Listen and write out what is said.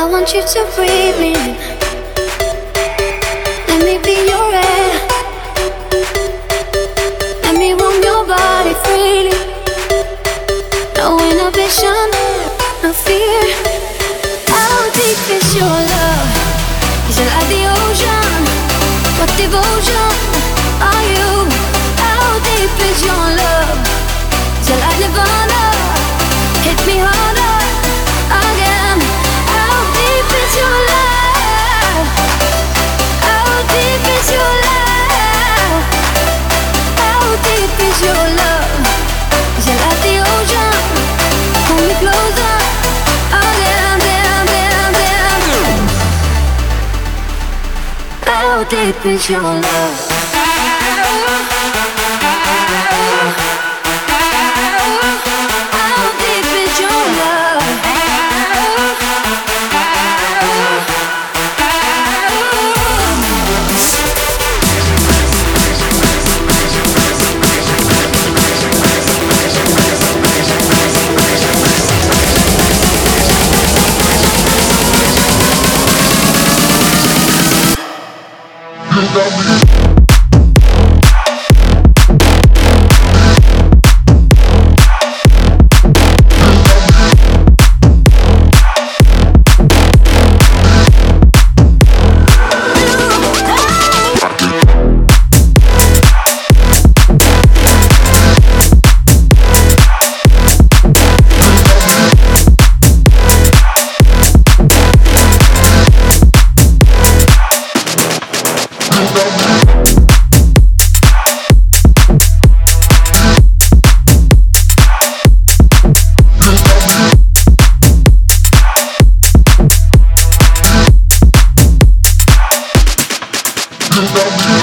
I want you to breathe me in. Let me be your air. Let me roam your body freely. No inhibition, no fear. How deep is your love? Is it like the deep is your love? Thank you.